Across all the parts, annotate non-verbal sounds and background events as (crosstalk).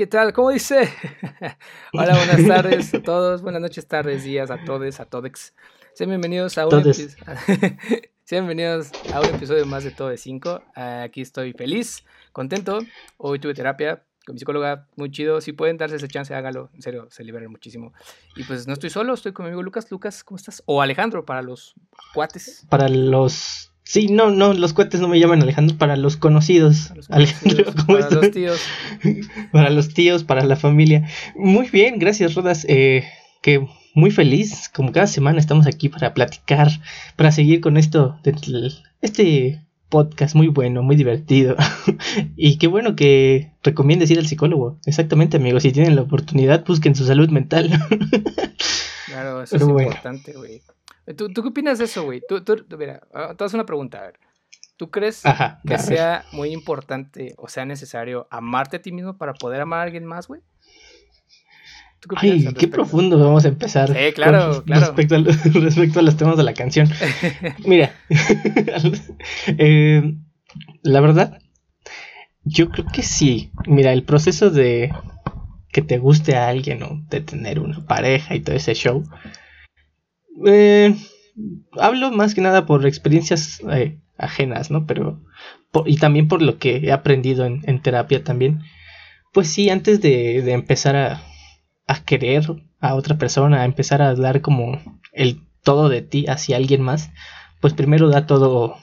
¿qué tal? ¿Cómo dice? (laughs) Hola, buenas tardes a todos, buenas noches, tardes, días a todos, a todex. Sean bienvenidos a un, (laughs) Sean bienvenidos a un episodio más de Todo de 5. Aquí estoy feliz, contento. Hoy tuve terapia con mi psicóloga, muy chido. Si pueden darse esa chance, hágalo. En serio, se liberan muchísimo. Y pues no estoy solo, estoy con mi amigo Lucas. Lucas, ¿cómo estás? O Alejandro, para los cuates. Para los Sí, no, no, los cohetes no me llaman Alejandro, para los conocidos. Para los, (laughs) para los tíos. (laughs) para los tíos, para la familia. Muy bien, gracias, Rodas. Eh, que muy feliz, como cada semana estamos aquí para platicar, para seguir con esto, este podcast muy bueno, muy divertido. (laughs) y qué bueno que recomiendes ir al psicólogo. Exactamente, amigos, si tienen la oportunidad, busquen su salud mental. claro, eso es importante, güey. ¿Tú, qué opinas de eso, güey? Tú, tú, mira, ah, te hago una pregunta, a ver. ¿Tú crees que sea muy importante o sea necesario amarte a ti mismo para poder amar a alguien más, güey? Ay, qué profundo vamos a empezar. Sí, claro, claro. (laughs) Respecto a, los temas de la canción. (laughs) Mira, (laughs) eh, la verdad, yo creo que sí. Mira, el proceso de que te guste a alguien o de tener una pareja y todo ese show, eh, hablo más que nada por experiencias eh, ajenas, ¿no? Pero, y también por lo que he aprendido en, terapia también. Pues sí, antes de, empezar a, querer a otra persona, a empezar a dar como el todo de ti hacia alguien más, pues primero da todo,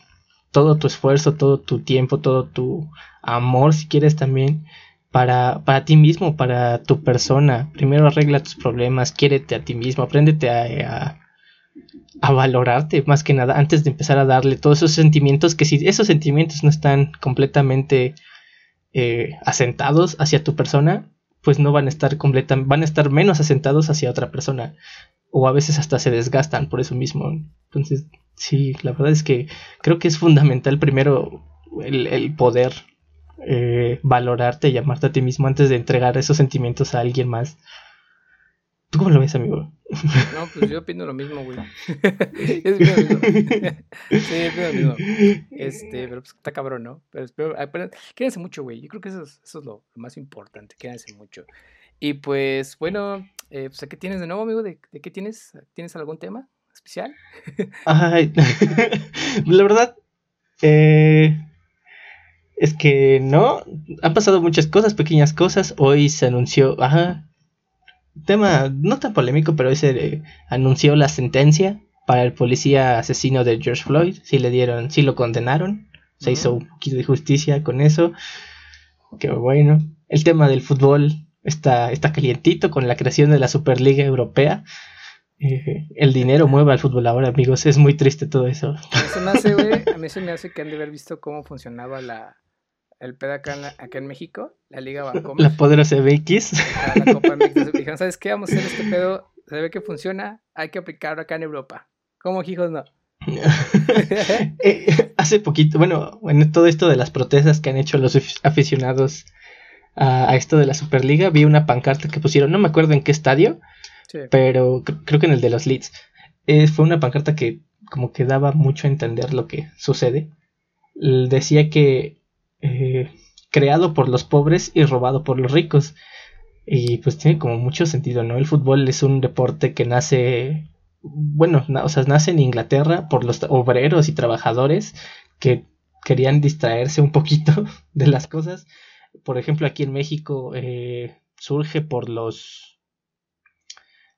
todo tu esfuerzo, todo tu tiempo, todo tu amor, si quieres también, para, para ti mismo, para tu persona. Primero arregla tus problemas, quiérete a ti mismo, apréndete a valorarte más que nada antes de empezar a darle todos esos sentimientos que si esos sentimientos no están completamente eh, asentados hacia tu persona pues no van a estar completamente van a estar menos asentados hacia otra persona o a veces hasta se desgastan por eso mismo. Entonces sí la verdad es que creo que es fundamental primero el, poder eh, valorarte y amarte a ti mismo antes de entregar esos sentimientos a alguien más ¿Tú cómo lo ves, amigo? No, pues yo opino lo mismo, güey. (laughs) es mismo. sí, lo mismo. Este, pero pues está cabrón, ¿no? Pero, pero, quédense mucho, güey. Yo creo que eso es, eso es lo, más importante. Quédense mucho. Y pues, bueno, eh, pues, ¿qué tienes de nuevo, amigo? ¿De, qué tienes? ¿Tienes algún tema especial? Ay, (laughs) la verdad, eh, es que no. Han pasado muchas cosas, pequeñas cosas. Hoy se anunció, ajá, tema no tan polémico, pero ese anunció la sentencia para el policía asesino de George Floyd. Sí le dieron, sí lo condenaron. Se hizo un poquito de justicia con eso. Qué bueno. El tema del fútbol está, está calientito con la creación de la Superliga Europea. Eh, el dinero mueve al fútbol ahora, amigos. Es muy triste todo eso. A mí se me hace que han de haber visto cómo funcionaba la, el pedo acá en, acá en México, la Liga (laughs) Bancomer. La poderosa BX. La Copa MX. (laughs) Dijeron, ¿sabes qué? Vamos a hacer este pedo, se ve que funciona, hay que aplicarlo acá en Europa. ¿Cómo, hijos, no? (laughs) Eh, hace poquito, bueno, en todo esto de las protestas que han hecho los aficionados a, esto de la Superliga, vi una pancarta que pusieron, no me acuerdo en qué estadio, pero creo que en el de los Leeds. Eh, fue una pancarta que como que daba mucho a entender lo que sucede. Decía que eh, creado por los pobres y robado por los ricos. Y pues tiene como mucho sentido, ¿no? El fútbol es un deporte que nace, bueno, o sea, nace en Inglaterra por los obreros y trabajadores que querían distraerse un poquito (laughs) de las cosas. Por ejemplo, aquí en México eh, surge por los,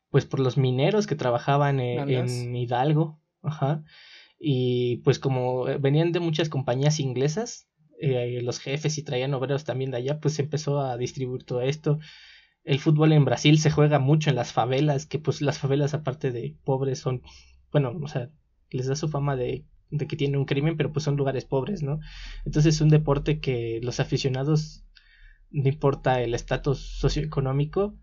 pues por los mineros que trabajaban eh, en Hidalgo, ajá. Y pues como venían de muchas compañías inglesas, eh, los jefes y traían obreros también de allá, pues se empezó a distribuir todo esto. El fútbol en Brasil se juega mucho en las favelas, que pues las favelas aparte de pobres son, bueno, o sea, les da su fama de, de que tienen un crimen, pero pues son lugares pobres, ¿no? Entonces es un deporte que los aficionados, no importa el estatus socioeconómico,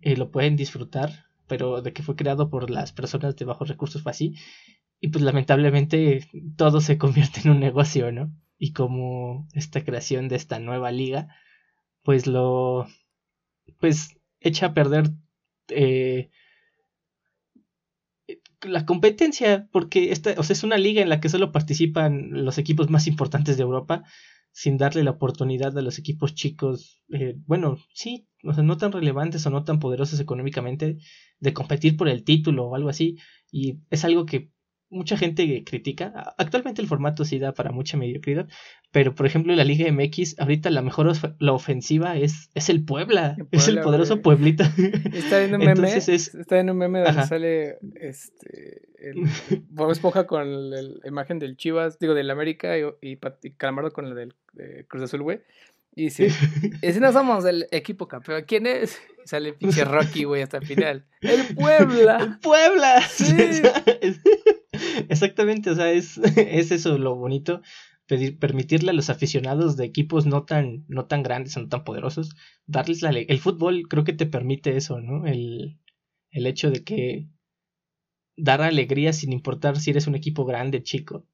eh, lo pueden disfrutar, pero de que fue creado por las personas de bajos recursos fue así. Y pues lamentablemente todo se convierte en un negocio, ¿no? Y como esta creación de esta nueva liga, pues lo, pues echa a perder eh, la competencia, porque esta, o sea, es una liga en la que solo participan los equipos más importantes de Europa. sin darle la oportunidad a los equipos chicos, eh, bueno, sí, o sea, no tan relevantes o no tan poderosos económicamente, de competir por el título o algo así. Y es algo que mucha gente critica. Actualmente el formato sí da para mucha mediocridad, pero por ejemplo en la Liga MX ahorita la mejor la ofensiva es, es el Puebla, es el poderoso Pueblita. (laughs) Está en un meme, está en un meme donde sale este el Bob Esponja con la, imagen del Chivas, digo del América y, y, Calamardo con la del Cruz Azul, güey. Y dice, (laughs) y si no somos el equipo campeón, ¿quién es? sale pinche (laughs) Rocky, güey, hasta el final. ¡El Puebla! ¡El Puebla! Sí. (laughs) Exactamente, o sea, es, (laughs) es eso lo bonito. Permitirle a los aficionados de equipos no tan, no tan grandes no tan poderosos, darles la El fútbol creo que te permite eso, ¿no? El, el hecho de que dar alegría sin importar si eres un equipo grande, chico,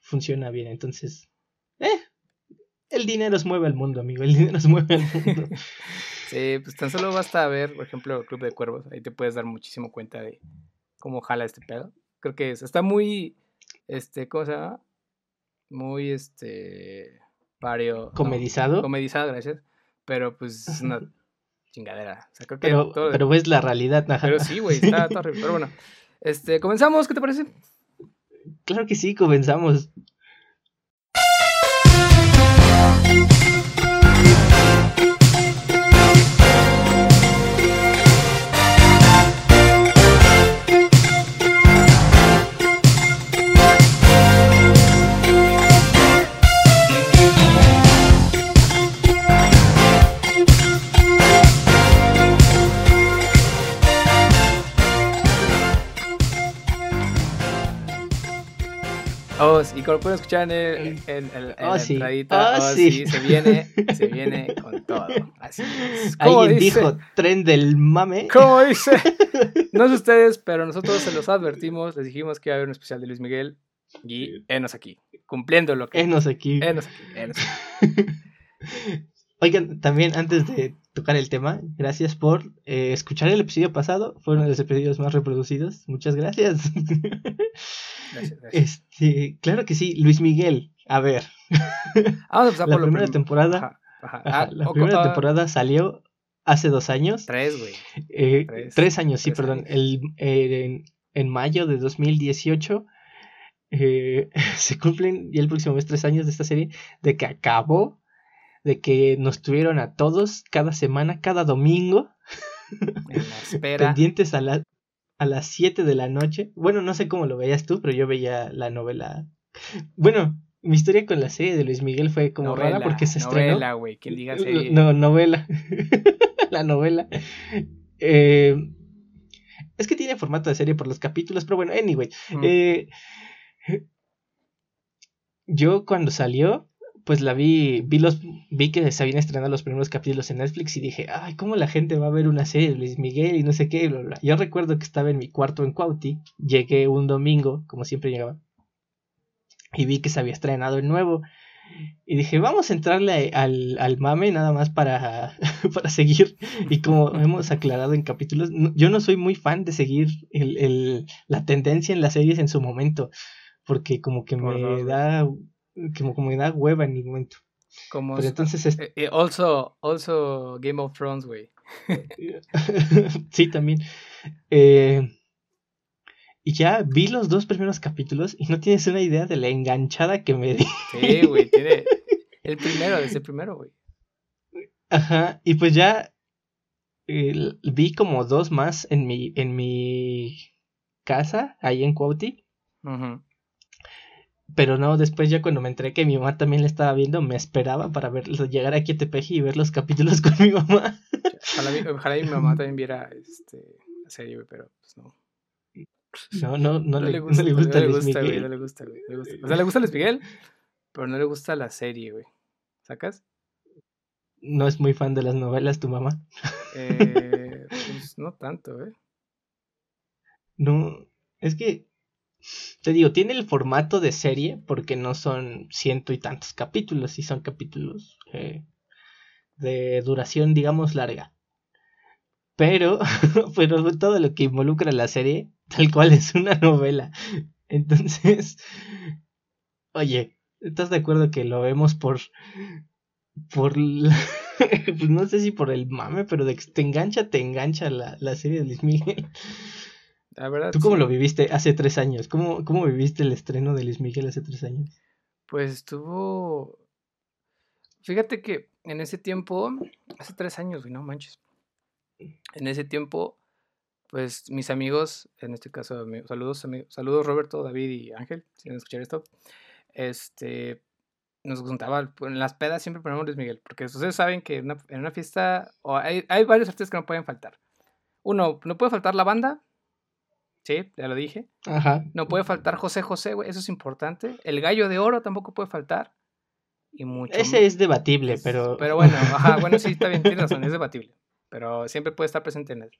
funciona bien. Entonces, eh, el dinero se mueve al mundo, amigo. El dinero se mueve al mundo. (laughs) sí, pues tan solo basta ver, por ejemplo, el Club de Cuervos. Ahí te puedes dar muchísimo cuenta de cómo jala este pedo. Creo que es, está muy, este, ¿cómo se llama? Muy, este, pario. ¿Comedizado? comedizado, gracias. Pero pues es una (laughs) chingadera. O sea, creo que pero, pero ves la realidad. Pero sí, güey, está, está (laughs) horrible. Pero bueno, este, comenzamos, ¿qué te parece? Claro que sí, comenzamos. Y como pueden escuchar en el, en, oh, sí. oh, oh, sí. se viene, (laughs) se viene con todo. Así es. Alguien dijo tren del mame. ¿Cómo dice? (laughs) No sé ustedes, pero nosotros se los advertimos, les dijimos que iba a haber un especial de Luis Miguel y enos aquí, cumpliendo lo que. Enos aquí. Enos aquí, enos aquí. (laughs) Oigan, también antes de tocar el tema, gracias por eh, escuchar el episodio pasado. Fue uno de los episodios más reproducidos. Muchas gracias. (laughs) Este, claro que sí, Luis Miguel. A ver. Vamos a la primera temporada. Ah, la primera ah, temporada salió hace dos años. Tres, güey. Eh, tres, años, sí, perdón. El, en, en, mayo de 2018 eh, (laughs) se cumplen ya el próximo mes tres años de esta serie, de que acabó, de que nos tuvieron a todos cada semana, cada domingo. (laughs) pendientes a la, a las 7 de la noche. Bueno, no sé cómo lo veías tú, pero yo veía la novela. Bueno, mi historia con la serie de Luis Miguel fue como rara porque se estrenó. Novela, güey, quien diga serie. No, novela. (laughs) la novela. Eh, es que tiene formato de serie por los capítulos, pero bueno, anyway. Eh, yo cuando salió, pues la vi, vi los, vi que se habían estrenado los primeros capítulos en Netflix y dije, ay, ¿cómo la gente va a ver una serie de Luis Miguel y no sé qué? Bla, bla. Yo recuerdo que estaba en mi cuarto en Cuauti, llegué un domingo, como siempre llegaba, y vi que se había estrenado el nuevo. Y dije, vamos a entrarle al, al mame nada más para, (laughs) para seguir. Y como hemos aclarado en capítulos, yo no soy muy fan de seguir el, el, la tendencia en las series en su momento. Porque como que me da como, como me da hueva en mi momento. Como Pero entonces es... Eh, eh, also, also Game of Thrones, güey. (laughs) sí, también. Eh, y ya vi los dos primeros capítulos y no tienes una idea de la enganchada que me di. Sí, güey, tiene el primero, desde el primero, güey. Ajá, y pues ya vi como dos más en mi, en mi casa, ahí en Cuauti. Ajá. Pero no, después ya cuando me enteré que mi mamá también la estaba viendo, me esperaba para ver, llegar aquí a Tepeji y ver los capítulos (laughs) con mi mamá. Ojalá, mi mamá también viera este, la serie, pero pues no. No, no, no, le, gusta, no le gusta, Luis Miguel. no le gusta, güey, le gusta. O sea, le gusta Luis Miguel, pero no le gusta la serie, güey. ¿Sacas? No es muy fan de las novelas tu mamá. Eh, (laughs) pues no tanto, ¿eh? No, es que te digo, tiene el formato de serie porque no son ciento y tantos capítulos, y son capítulos eh, de duración, digamos, larga. Pero, (laughs) pero todo lo que involucra la serie, tal cual es una novela. Entonces, (laughs) oye, ¿Estás de acuerdo que lo vemos por. por. (laughs) pues no sé si por el mame, pero de que te engancha, te engancha la, la serie de Luis Miguel. La verdad. ¿Tú cómo lo viviste hace tres años? ¿Cómo, ¿Cómo viviste el estreno de Luis Miguel hace tres años? Pues estuvo. Fíjate que en ese tiempo, hace tres años, güey, no manches. En ese tiempo, pues mis amigos, en este caso, saludos, amigos, saludos Roberto, David y Ángel, si van a escuchar esto. Este, nos juntaba, en las pedas siempre ponemos Luis Miguel, porque ustedes saben que en una, fiesta o hay, hay, varios artistas que no pueden faltar. Uno, no puede faltar la banda, sí, ya lo dije. Ajá. No puede faltar José José, güey, eso es importante. El gallo de oro tampoco puede faltar. Y mucho Ese es debatible, pero... Pero bueno, (laughs) ajá, bueno, sí, está bien, tienes razón, es debatible. Pero siempre puede estar presente en él.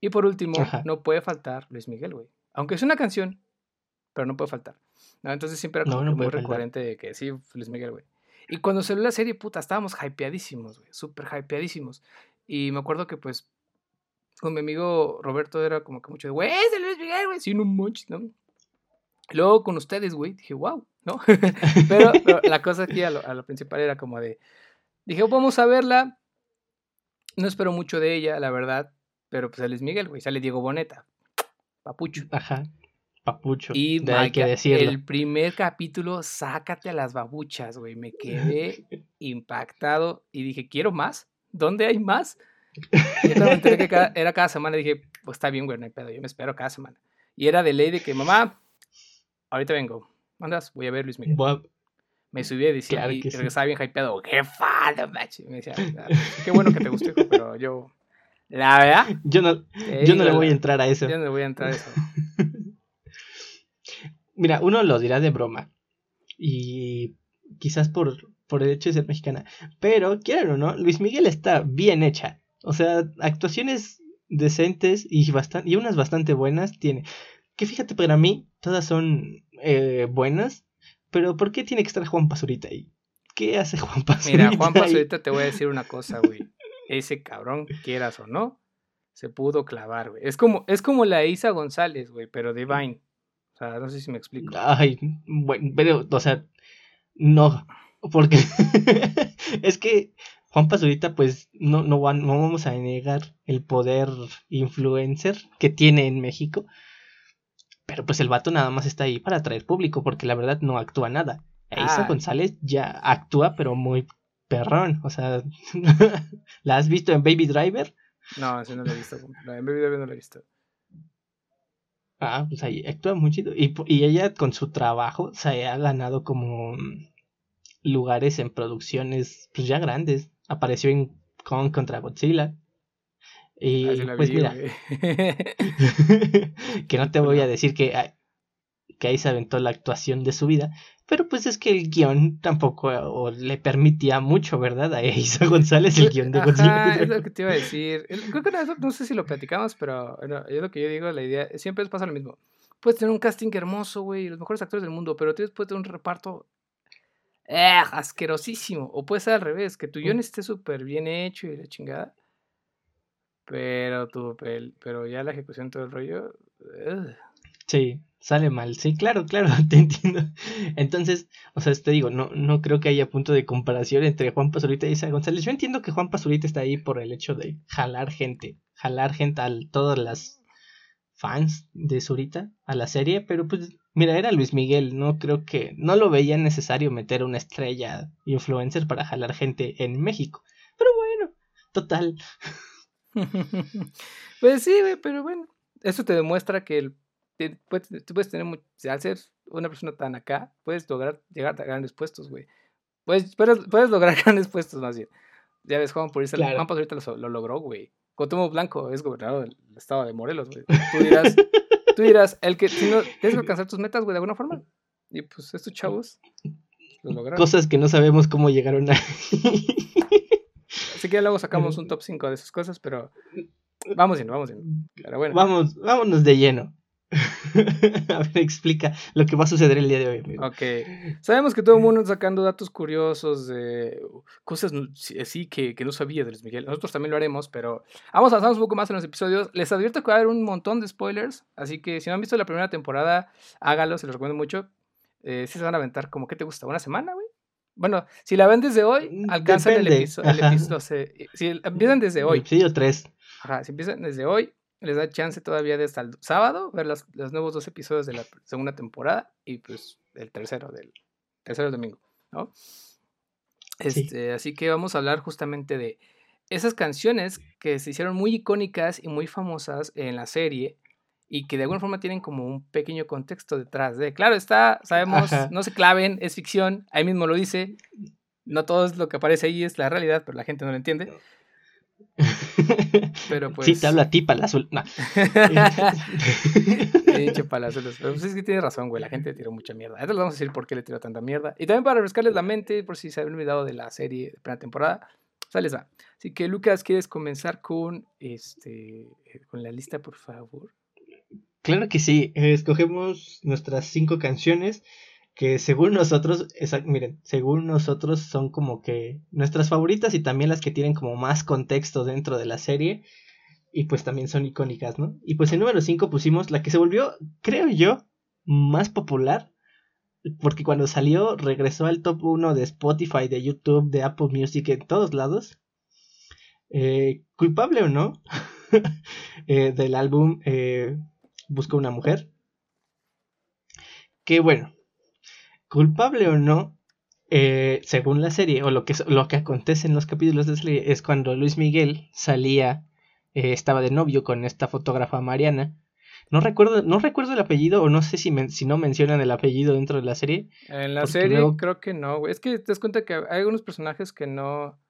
Y por último, no puede faltar Luis Miguel, güey. Aunque es una canción, pero no puede faltar. ¿no? Entonces siempre era muy recurrente de que sí, Luis Miguel, güey. Y cuando salió la serie, puta, estábamos hypeadísimos, güey. Súper hypeadísimos. Y me acuerdo que, pues, con mi amigo Roberto era como que mucho de, güey, es de Luis Miguel, güey. Sí, no mucho, ¿no? Luego con ustedes, güey, dije, wow, ¿no? (laughs) pero, la cosa aquí a lo, a lo, principal era como de, dije, vamos a verla. No espero mucho de ella, la verdad. Pero pues Luis Miguel, güey. Sale Diego Boneta. Papucho. Ajá. Papucho. Y hay que decirlo. el primer capítulo, sácate a las babuchas, güey. Me quedé (laughs) impactado y dije, quiero más. ¿Dónde hay más? Y cuando me enteré que era cada semana, dije, pues está bien, güey, no hay pedo. Yo me espero cada semana. Y era de ley de que, mamá, ahorita vengo. ¿Mandas? Voy a ver Luis Miguel. Me subí a decir y regresaba bien hypeado. ¡Qué falta, macho! me decía, ah, qué bueno que te gustó, pero yo la verdad. Yo no, yo no le voy a entrar a eso. Yo no le voy a entrar a eso. (laughs) Mira, uno lo dirá de broma. Y quizás por, por el hecho de ser mexicana. Pero, quieran o no, Luis Miguel está bien hecha. O sea, actuaciones decentes y, bastante, y unas bastante buenas tiene. Que fíjate, para mí, todas son eh, buenas. Pero, ¿por qué tiene que estar Juan Pazurita ahí? ¿Qué hace (laughs) Juan Pazurita? Mira, Juan Pazurita te voy a decir una cosa, güey ese cabrón, quieras o no, se pudo clavar, güey. Es como, es como la Isa González, güey, pero de Vine. O sea, no sé si me explico. Ay, bueno, pero, o sea, no, porque (laughs) es que Juan Pazurita, pues, no, no, no vamos a negar el poder influencer que tiene en México. Pero pues el vato nada más está ahí para atraer público, porque la verdad no actúa nada. Isa ah. González ya actúa, pero muy perrón. O sea, (laughs) ¿la has visto en Baby Driver? No, así no la he visto. en Baby Driver no la he visto. Ah, pues ahí actúa muy chido. Y, y ella con su trabajo se ha ganado como lugares en producciones pues ya grandes. Apareció en Kong contra Godzilla. Y ah, pues mira, (laughs) que no te voy a decir que, que ahí se aventó la actuación de su vida, pero pues es que el guion tampoco le permitía mucho, ¿verdad? A Isa (laughs) González el guion de Godzilla. es lo que te iba a decir. Creo que no, no sé si lo platicamos, pero es lo que yo digo, la idea, siempre pasa lo mismo. Puedes tener un casting hermoso, güey, los mejores actores del mundo, pero tienes puedes tener un reparto eh, asquerosísimo. O puede ser al revés, que tu guion esté súper bien hecho y la chingada. Pero tu pero ya la ejecución todo el rollo. Sí sale mal. Sí, claro, claro, (laughs) te entiendo. Entonces, o sea, te digo, no, no creo que haya punto de comparación entre Juan Pazurita y Isa González. Yo entiendo que Juan Pazurita está ahí por el hecho de jalar gente, jalar gente a todas las fans de Zurita a la serie, pero pues mira, era Luis Miguel, no creo que no lo veía necesario meter una estrella influencer para jalar gente en México. Pero bueno, total. (laughs) pues sí, pero bueno, eso te demuestra que el puedes, tú puedes tener, al ser una persona tan acá, puedes lograr llegar a grandes puestos, güey. Puedes, puedes, lograr (laughs) grandes puestos más bien. Ya ves, Juan, por eso claro. Juan ahorita lo, logró, güey. Cotumo Blanco es gobernador del estado de Morelos, güey. Tú dirás, tú dirás, el que si no, tienes que alcanzar tus metas, güey, de alguna forma. Y pues estos chavos lo lograron. Cosas que no sabemos cómo llegaron a. Así que luego sacamos un top 5 de esas cosas, pero vamos bien, vamos bien. Pero bueno. Vamos, vámonos de lleno. (laughs) a ver, explica lo que va a suceder el día de hoy. Ok. Sabemos que todo el mundo está sacando datos curiosos de cosas así que, que, no sabía de Luis Miguel. Nosotros también lo haremos, pero vamos a avanzar un poco más en los episodios. Les advierto que va a haber un montón de spoilers, así que si no han visto la primera temporada, hágalo, se los recomiendo mucho. eh, sí se van a aventar como, ¿qué te gusta? ¿Una semana, güey? Bueno, si la ven desde hoy, mm, alcanzan el, episodio, el episodio. Si empiezan desde hoy. Episodio 3. Ajá, si empiezan desde hoy, les da chance todavía de hasta el sábado ver los, los nuevos dos episodios de la segunda temporada y pues el tercero del tercero domingo, ¿no? Este, Así que vamos a hablar justamente de esas canciones que se hicieron muy icónicas y muy famosas en la serie y que de alguna forma tienen como un pequeño contexto detrás de. Claro, está, sabemos, no se claven, es ficción, ahí mismo lo dice. No todo es lo que aparece ahí es la realidad, pero la gente no lo entiende. (laughs) Pero pues. Sí, te habla a ti, Palazul. No. (laughs) (laughs) dicho Palazul. Pero pues es que tiene razón, güey. La gente le tiró mucha mierda. Ahora les vamos a decir por qué le tiró tanta mierda. Y también para refrescarles la mente, por si se habían olvidado de la serie de primera temporada. Sales va. Así que, Lucas, ¿quieres comenzar con este con la lista, por favor? Claro que sí. escogemos nuestras cinco canciones que según nosotros, miren, según nosotros son como que nuestras favoritas y también las que tienen como más contexto dentro de la serie y pues también son icónicas, ¿no? Y pues en número 5 pusimos la que se volvió, creo yo, más popular porque cuando salió regresó al top 1 de Spotify, de YouTube, de Apple Music, en todos lados. Eh, culpable o no (laughs) eh, del álbum eh, Busca una mujer. Que bueno, culpable o no, eh, según la serie, o lo que, lo que acontece en los capítulos de la serie, es cuando Luis Miguel salía, eh, estaba de novio con esta fotógrafa Mariana. No recuerdo, no recuerdo el apellido, o no sé si, si no mencionan el apellido dentro de la serie. En la serie creo que no, Es que te das cuenta que hay algunos personajes que no.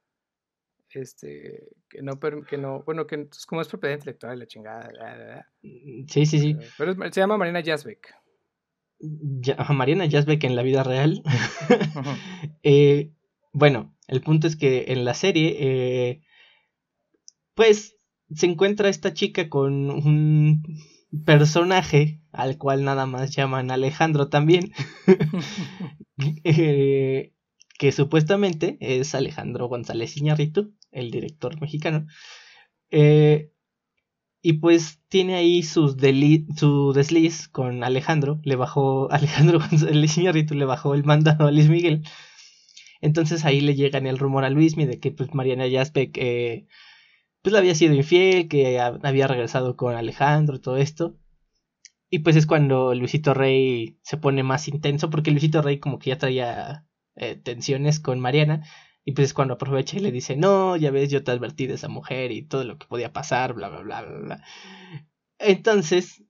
Este. Que no. Que no bueno, que es como es propiedad intelectual la chingada. Sí, sí, sí. Pero, se llama Mariana Jasbeck. Mariana Jasbeck en la vida real. (laughs) Eh, bueno, el punto es que en la serie, eh, pues se encuentra esta chica con un personaje al cual nada más llaman Alejandro también, (laughs) eh, que supuestamente es Alejandro González Iñárritu, el director mexicano. Eh, y pues tiene ahí su desliz con Alejandro. Le bajó (laughs) Alejandro González Iñárritu, le bajó el mandado a Luis Miguel. Entonces ahí le llega el rumor a Luismi de que pues Mariana Yazbek eh, pues le había sido infiel, que había regresado con Alejandro, todo esto. Y pues es cuando Luisito Rey se pone más intenso, porque Luisito Rey como que ya traía eh, tensiones con Mariana. Y pues es cuando aprovecha y le dice, no, ya ves, yo te advertí de esa mujer y todo lo que podía pasar, bla, bla, bla, bla, bla. Entonces,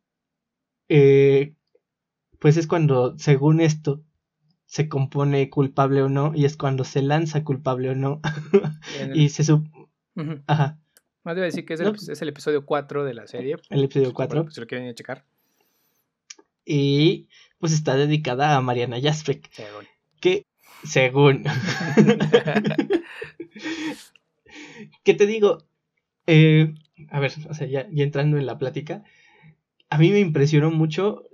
eh, pues es cuando, según esto, se compone culpable o no, y es cuando se lanza culpable o no. (laughs) y se sub... Ajá. Más debe decir que es el, es el, episodio 4 de la serie. El episodio 4. Pues, si lo quieren ir a checar. Y pues está dedicada a Mariana Jaspek. Que según. (laughs) ¿Qué te digo? Eh, a ver, o sea, ya, entrando en la plática, a mí me impresionó mucho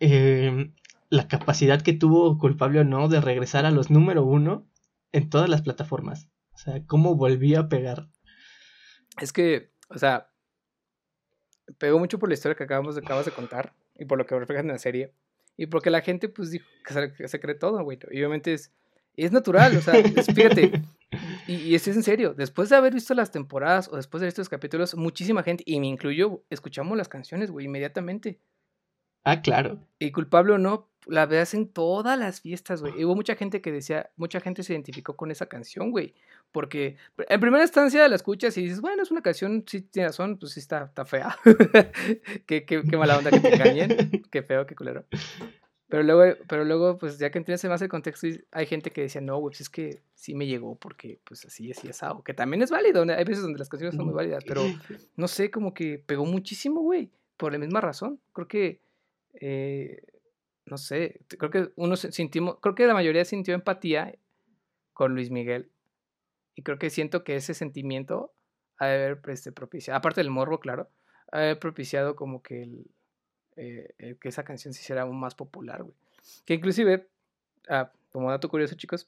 eh, la capacidad que tuvo, culpable o no, de regresar a los número uno en todas las plataformas. O sea, cómo volvía a pegar. Es que, o sea, pegó mucho por la historia que acabamos de, acabas de contar y por lo que reflejan en la serie. Y porque la gente, pues, dijo que se, cree todo, güey. Y obviamente es, es natural, o sea, fíjate. (laughs) Y, y es en serio, después de haber visto las temporadas o después de estos capítulos, muchísima gente, y me incluyo, escuchamos las canciones, güey, inmediatamente. Ah, claro. Y culpable o no, la veas en todas las fiestas, güey. hubo mucha gente que decía, mucha gente se identificó con esa canción, güey. Porque en primera instancia la escuchas y dices, bueno, es una canción, sí tiene razón, pues sí está, está fea. (laughs) qué, qué, qué, mala onda que te engañen. (laughs) qué feo, qué culero. Pero luego, pero luego, pues ya que entiendes más el contexto, hay gente que decía, no, güey, pues es que sí me llegó porque, pues así, así es algo. Que también es válido. Hay veces donde las canciones son muy válidas, pero no sé, como que pegó muchísimo, güey. Por la misma razón. Creo que, eh, no sé, creo que uno sentimos, creo que la mayoría sintió empatía con Luis Miguel. Y creo que siento que ese sentimiento ha de haber este, propiciado, aparte del morbo, claro, ha de haber propiciado como que el eh, eh, que esa canción se hiciera aún más popular, güey. Que inclusive, ah, como dato curioso, chicos,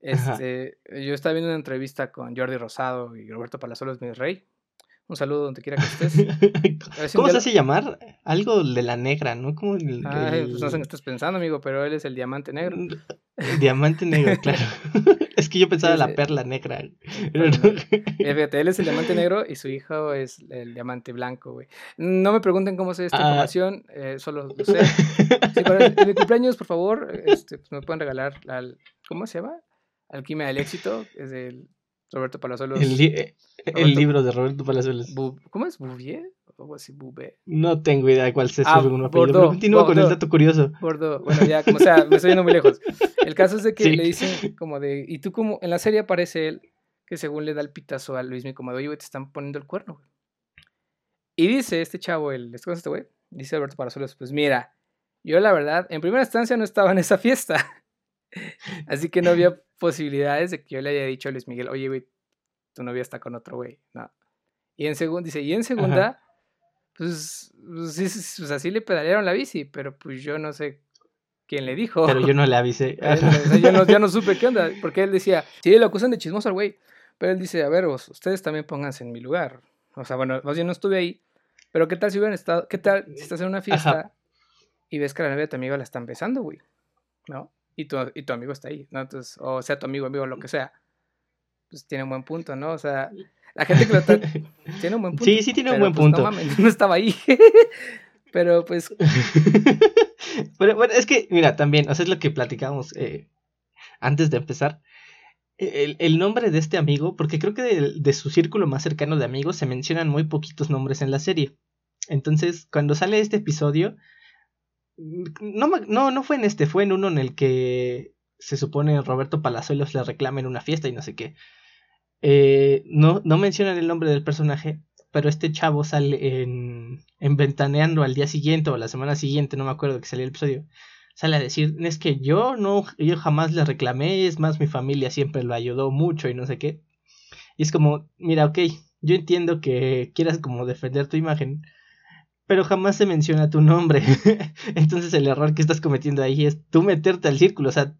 este, yo estaba viendo una entrevista con Jordi Rosado y Roberto Palazuelos, mi rey. Un saludo donde quiera que estés. (laughs) ¿Cómo se hace llamar? Algo de la negra, ¿no? Como el, pues no sé qué estás pensando, amigo, pero él es el diamante negro. El diamante negro, (laughs) claro. (laughs) es que yo pensaba la perla negra. Fíjate, él es el diamante negro y su hijo es el diamante blanco, güey. No me pregunten cómo sé esta ah. información, eh, solo lo sé. Sí, para el, mi cumpleaños, por favor, este, pues me pueden regalar, al, ¿cómo se llama? Alquimia del éxito, es del Roberto Palazuelos. El, el libro de Roberto Palazuelos. ¿Cómo es? ¿Bouvier? ¿O así, Bubé? No tengo idea de cuál es ah, segundo apellido. continúa con el dato curioso. Bordeaux. Bueno, ya, como sea, me estoy yendo muy lejos. El caso es de que le dicen como de. Y tú, como. En la serie aparece él que según le da el pitazo a Luis como de, oye, güey, te están poniendo el cuerno, güey. Y dice este chavo, el. ¿Este güey? Dice Alberto Palazuelos, pues mira, yo la verdad, en primera instancia no estaba en esa fiesta. (laughs) Así que no había posibilidades de que yo le haya dicho a Luis Miguel, oye, güey, tu novia está con otro güey. No. Y en segunda, dice, y en segunda, pues, pues, pues, así le pedalearon la bici, pero pues yo no sé quién le dijo. Pero yo no le avisé. (laughs) yo, no, no supe qué onda, porque él decía, sí, lo acusan de chismoso al güey, pero él dice, a ver, vos, ustedes también pónganse en mi lugar. O sea, bueno, bien no estuve ahí, pero qué tal si hubieran estado, qué tal si estás en una fiesta y ves que la novia de tu amigo la están besando, güey, ¿no? Y tu, y tu amigo está ahí, ¿no? Entonces, o sea, tu amigo, amigo, lo que sea pues tiene un buen punto, ¿no? O sea, la gente que lo está... (laughs) tiene un buen punto. Sí, sí tiene un buen pues, punto. No, mames, (laughs) no estaba ahí. (laughs) pero pues... pero bueno, es que, mira, también, o sea, es lo que platicamos eh, antes de empezar. El, el, nombre de este amigo, porque creo que de, de, su círculo más cercano de amigos se mencionan muy poquitos nombres en la serie. Entonces, cuando sale este episodio, no, no, no fue en este, fue en uno en el que se supone Roberto Palazuelos le reclama en una fiesta y no sé qué. Eh, no, no mencionan el nombre del personaje, pero este chavo sale en, en Ventaneando al día siguiente o la semana siguiente, no me acuerdo que salió el episodio. Sale a decir, es que yo no, yo jamás le reclamé, es más, mi familia siempre lo ayudó mucho y no sé qué. Y es como, mira, ok, yo entiendo que quieras como defender tu imagen, pero jamás se menciona tu nombre. (laughs) Entonces el error que estás cometiendo ahí es tú meterte al círculo, o sea,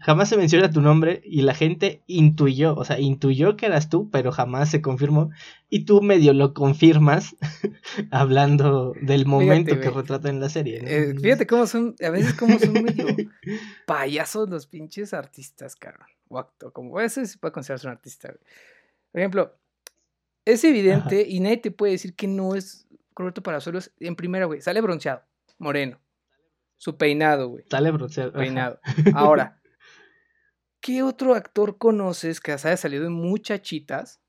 jamás se menciona tu nombre y la gente intuyó, o sea, intuyó que eras tú, pero jamás se confirmó. Y tú medio lo confirmas (laughs) hablando del momento que retrata en la serie. Eh, fíjate cómo son, a veces cómo son medio (laughs) payasos los pinches artistas, cabrón. O acto, como veces se puede considerarse un artista. Por ejemplo, es evidente y nadie te puede decir que no es Roberto Parasolos en primera, güey. Sale bronceado, moreno. Su peinado, güey. Sale bronceado. Peinado. (laughs) Ahora, ¿Qué otro actor conoces que haya salido en muchachitas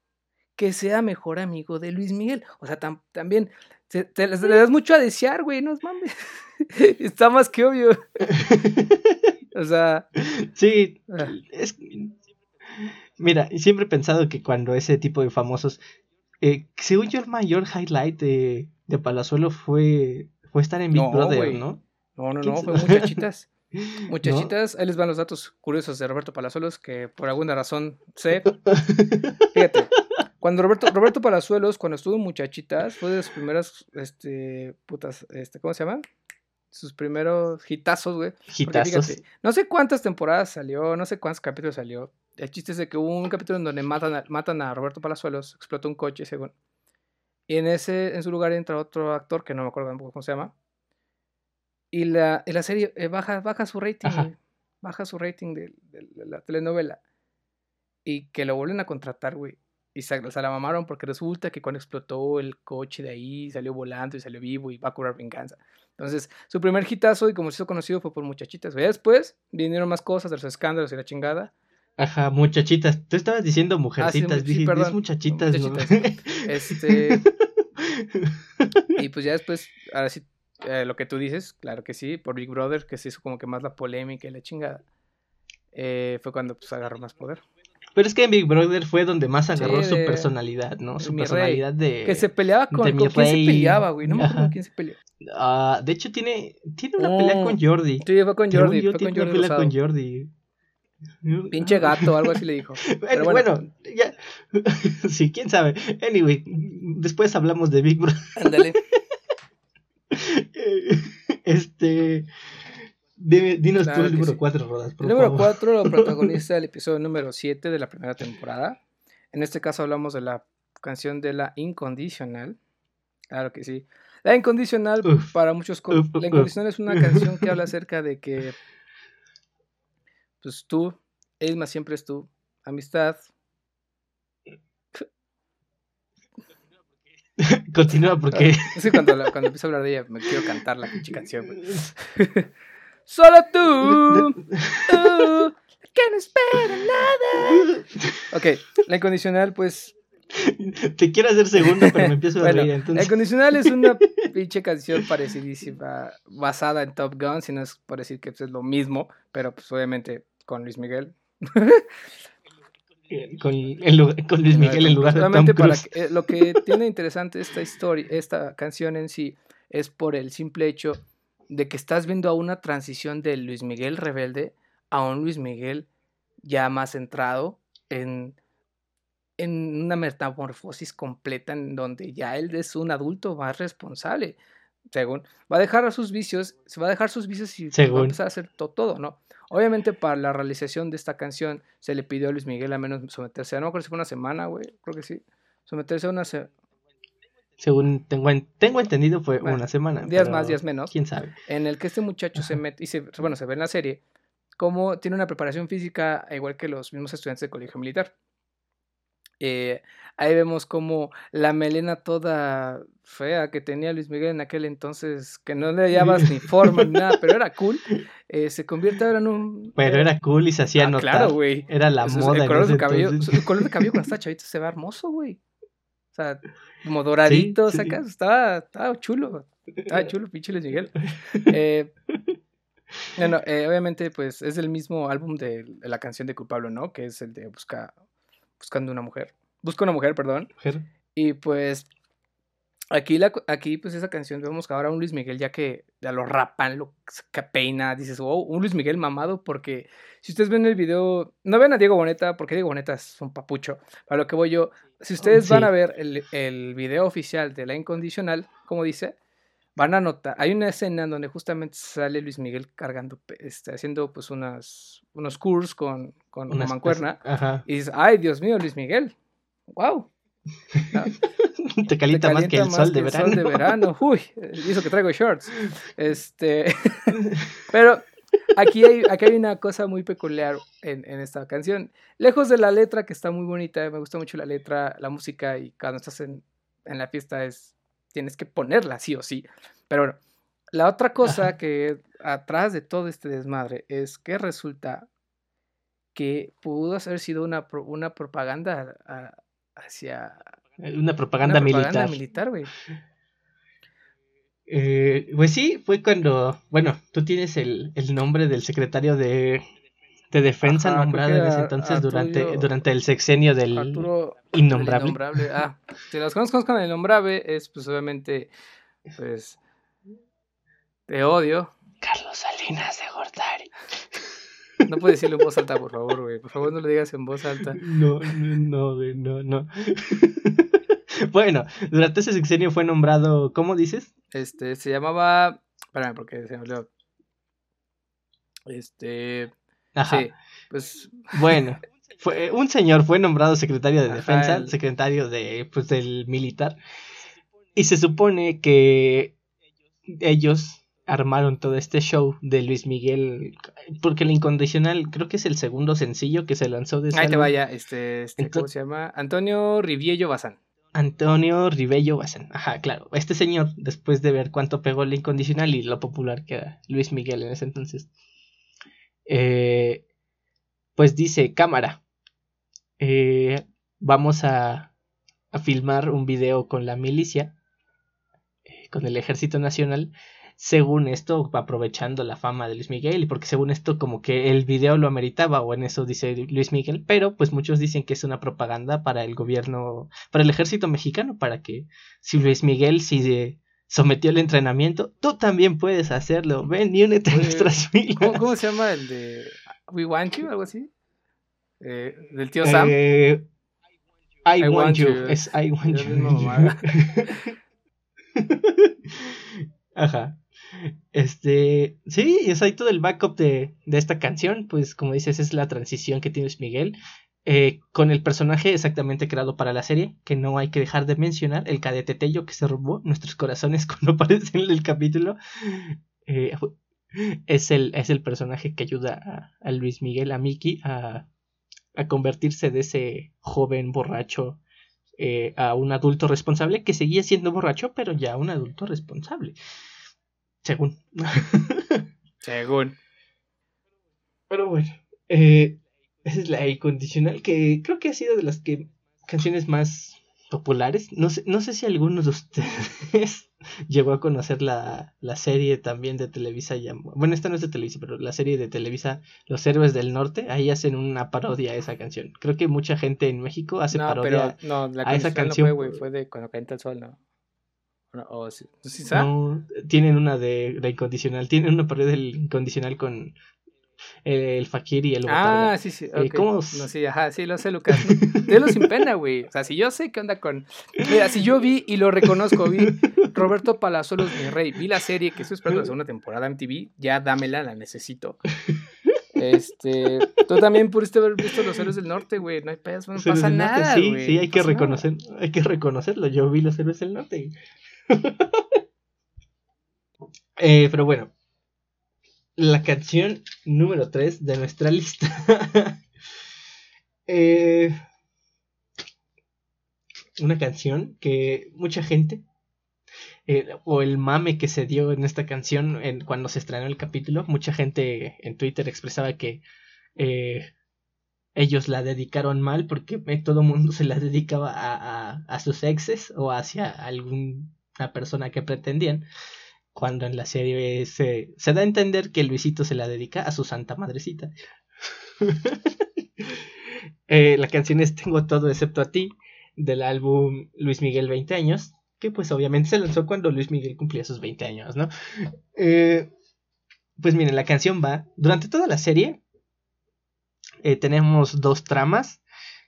que sea mejor amigo de Luis Miguel? O sea, también te, le das mucho a desear, güey, no mames. (laughs) Está más que obvio. (laughs) o sea. Sí. Ah. Es, mira, siempre he pensado que cuando ese tipo de famosos. Eh, según yo, el mayor highlight de, de Palazuelo fue, fue estar en Big Brother, ¿no? No, no, no, fue (laughs) muchachitas. Muchachitas, ahí les van los datos curiosos de Roberto Palazuelos, que por alguna razón sé. (laughs) Fíjate, cuando Roberto, Roberto Palazuelos, cuando estuvo en Muchachitas, fue de sus primeras, este, putas, este, ¿cómo se llama? Sus primeros hitazos, güey. Hitazos. no sé cuántas temporadas salió, no sé cuántos capítulos salió. El chiste es de que hubo un capítulo en donde matan a, matan a Roberto Palazuelos, explota un coche, según. Y en ese, en su lugar entra otro actor que no me acuerdo tampoco cómo se llama y la, la serie eh, baja, baja su rating, baja su rating de, la telenovela. Y que lo vuelven a contratar, güey. Y se, la mamaron porque resulta que cuando explotó el coche de ahí, salió volando y salió vivo y va a curar venganza. Entonces, su primer hitazo y como se hizo conocido fue por muchachitas. güey. después vinieron más cosas de los escándalos y la chingada. Ajá, muchachitas. Tú estabas diciendo mujercitas, ah, sí, perdón, muchachitas. Este. (laughs) y pues ya después, ahora sí eh, lo que tú dices, claro que sí, por Big Brother, que se hizo como que más la polémica y la chingada, eh, fue cuando pues agarró más poder. Pero es que en Big Brother fue donde más agarró su personalidad, ¿no? Su personalidad de. Que se peleaba con. ¿Con quién se peleaba, güey? No me acuerdo quién se peleó. Ah, de hecho, tiene, tiene una pelea con Jordi. Sí, fue con Jordi. Fue con Jordi. pelea con Jordi. Pinche gato, algo así le dijo. (laughs) Pero bueno, bueno, ya. (laughs) sí, quién sabe. Anyway, después hablamos de Big Brother. Ándale. (laughs) este. dinos tú el número 4, Rodas. el número 4 lo protagoniza el episodio número 7 de la primera temporada. En este caso hablamos de la canción de La Incondicional. Claro que sí. La Incondicional, para muchos. la Incondicional es una canción que habla acerca de que. Pues tú, Esma siempre es tú. Amistad. (laughs) Continúa porque. (laughs) Sí, cuando, cuando empiezo a hablar de ella, me quiero cantar la pinche canción, (laughs) Solo tú. tú que no espera nada. Ok, la incondicional, pues. Te quiero hacer segunda, pero me empiezo a reír. Entonces... La incondicional es una pinche canción parecidísima, basada en Top Gun, si no es por decir que pues, es lo mismo, pero pues obviamente con Luis Miguel. con, con, Luis Miguel en lugar de Tom. Para lo que tiene interesante esta historia, esta canción en sí, es por el simple hecho de que estás viendo a una transición de Luis Miguel rebelde a un Luis Miguel ya más centrado en, en una metamorfosis completa en donde ya él es un adulto más responsable. Según, va a dejar sus vicios, se va a dejar sus vicios y va a empezar a hacer todo, ¿no? Obviamente para la realización de esta canción se le pidió a Luis Miguel a menos someterse, no creo que fue una semana, güey, creo que sí, someterse a una semana. Según tengo, tengo entendido fue una semana. Días más, días menos. ¿Quién sabe? En el que este muchacho se mete, y se, bueno, se ve en la serie, como tiene una preparación física igual que los mismos estudiantes de colegio militar. Eh, ahí vemos como la melena toda fea que tenía Luis Miguel en aquel entonces, que no le hallabas ni forma ni nada, pero era cool, eh, se convierte ahora en un... Pero era cool y se hacía ah, notar. Claro, güey. Era la moda. El color, de cabello, el color de cabello cuando está (laughs) chavito se ve hermoso, güey. O sea, como doradito, sacas, estaba, estaba chulo. Estaba chulo, pinche Luis Miguel. Eh, (laughs) bueno, eh, obviamente, pues es el mismo álbum de, la canción de Culpable, ¿no? Que es el de Busca, Buscando una mujer. Busca una mujer, perdón. Y pues aquí, la, aquí, pues esa canción vemos que ahora un Luis Miguel ya que ya lo rapan, lo que peina, dices, wow, un Luis Miguel mamado, porque si ustedes ven el video, no ven a Diego Boneta, porque Diego Boneta es un papucho, para lo que voy yo, si ustedes van a ver el, el video oficial de La Incondicional, como dice, van a notar, hay una escena donde justamente sale Luis Miguel cargando, este, haciendo pues unas, unos cursos con, con una mancuerna. Y dices, ay, Dios mío, Luis Miguel, wow. (laughs) (laughs) te, calienta más que el, sol, de verano. sol de verano. (laughs) Uy, hizo que traigo shorts. Este, (laughs) pero aquí hay, aquí hay una cosa muy peculiar en, en, esta canción. Lejos de la letra, que está muy bonita, me gusta mucho la letra, la música, y cuando estás en, en la fiesta es tienes que ponerla sí o sí. Pero bueno, la otra cosa que atrás de todo este desmadre es que resulta que pudo haber sido una, una propaganda hacia... Una propaganda, militar. militar, güey. Eh, pues sí, fue cuando, bueno, tú tienes el, el nombre del secretario de, de defensa nombrado en ese entonces durante, durante el sexenio del innombrable. Ah, si los conozco con el innombrable es pues obviamente pues te odio. Carlos Salinas de Gortari. No puedes decirlo en voz alta, por favor, güey. Por favor, no lo digas en voz alta. No, no, güey, no, no. (laughs) bueno, durante ese sexenio fue nombrado, ¿cómo dices? Este, se llamaba. Espérame, porque se me olvidó. Este. Ajá. Sí, pues. (laughs) Bueno, fue, un señor fue nombrado secretario de defensa, secretario de, pues, del militar. Y se supone que ellos armaron todo este show de Luis Miguel, porque el incondicional creo que es el segundo sencillo que se lanzó de Ahí te vaya, este, este ¿cómo se llama? Antonio Riviello Bazán. Antonio Rivello Bazán, ajá, claro. Este señor, después de ver cuánto pegó el incondicional y lo popular que era Luis Miguel en ese entonces, eh, pues dice, cámara, eh, vamos a, a, filmar un video con la milicia, eh, con el ejército nacional, según esto, aprovechando la fama de Luis Miguel, y porque según esto como que el video lo ameritaba, o en eso dice Luis Miguel, pero pues muchos dicen que es una propaganda para el gobierno, para el ejército mexicano, para que si Luis Miguel, si sometió el entrenamiento, tú también puedes hacerlo. Ven y únete a nuestras filas. ¿cómo, se llama el de We Want You? Algo así. Eh, del tío Sam. Eh, I, want, you. Es I want you. (laughs) Ajá. Este, sí, es ahí todo el backup de, de, esta canción, pues como dices, es la transición que tienes Miguel. eh, con el personaje exactamente creado para la serie, que no hay que dejar de mencionar, el cadete Tello que se robó nuestros corazones (laughs) cuando aparece en el capítulo. Eh, es, el, es el personaje que ayuda a, Luis Miguel, a Mickey, a, a, convertirse de ese joven borracho eh, a un adulto responsable que seguía siendo borracho, pero ya un adulto responsable. Según. (laughs) Según. Pero bueno, eh, esa es la incondicional que creo que ha sido de las que canciones más populares. No sé, no sé si alguno de ustedes (laughs) llegó a conocer la, la serie también de Televisa. Bueno, esta no es de Televisa, pero la serie de Televisa, Los Héroes del Norte. Ahí hacen una parodia a esa canción. Creo que mucha gente en México hace parodia no, la a esa canción. No fue, fue de cuando canta el sol, ¿no? O, ¿sí, no, tienen una de incondicional, tienen una parodia del incondicional con el Fakir y el Ah, sí, sí. Eh, ¿Cómo? No, sí, ajá, sí, lo sé, Lucas. Delo sin pena, güey. O sea, si yo sé qué onda con. Mira, si yo vi y lo reconozco, vi Roberto Palazuelos, mi rey, vi la serie que estoy esperando la segunda temporada en TV, ya dámela, la necesito. Este, tú también pudiste haber visto Los Héroes del Norte, güey. No hay pedos, no pasa nada, Sí, sí, hay que reconocer, hay que reconocerlo. Yo vi Los Héroes del Norte. (laughs) eh, pero bueno, la canción número 3 de nuestra lista. (laughs) Eh, una canción que mucha gente, eh, o el mame que se dio en esta canción cuando se estrenó el capítulo, mucha gente en Twitter expresaba que eh, ellos la dedicaron mal porque todo el mundo se la dedicaba a, a sus exes o hacia alguna persona que pretendían cuando en la serie se, se da a entender que Luisito se la dedica a su santa madrecita. (laughs) Eh, la canción es Tengo todo excepto a ti, del álbum Luis Miguel 20 años, que pues obviamente se lanzó cuando Luis Miguel cumplía sus 20 años, ¿no? Eh, pues miren, la canción va, durante toda la serie eh, tenemos dos tramas,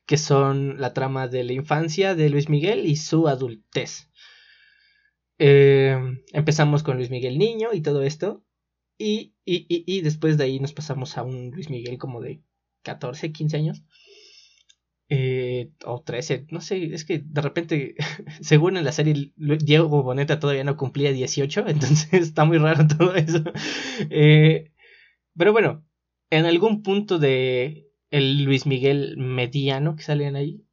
que son la trama de la infancia de Luis Miguel y su adultez. Eh, empezamos con Luis Miguel Niño y todo esto. Y, y, y, después de ahí nos pasamos a un Luis Miguel como de 14, 15 años. Eh, o 13, no sé, es que de repente, (laughs) según en la serie, Diego Boneta todavía no cumplía 18, (laughs) entonces está muy raro (laughs) todo eso. Eh, pero bueno, en algún punto de el Luis Miguel mediano que salían ahí,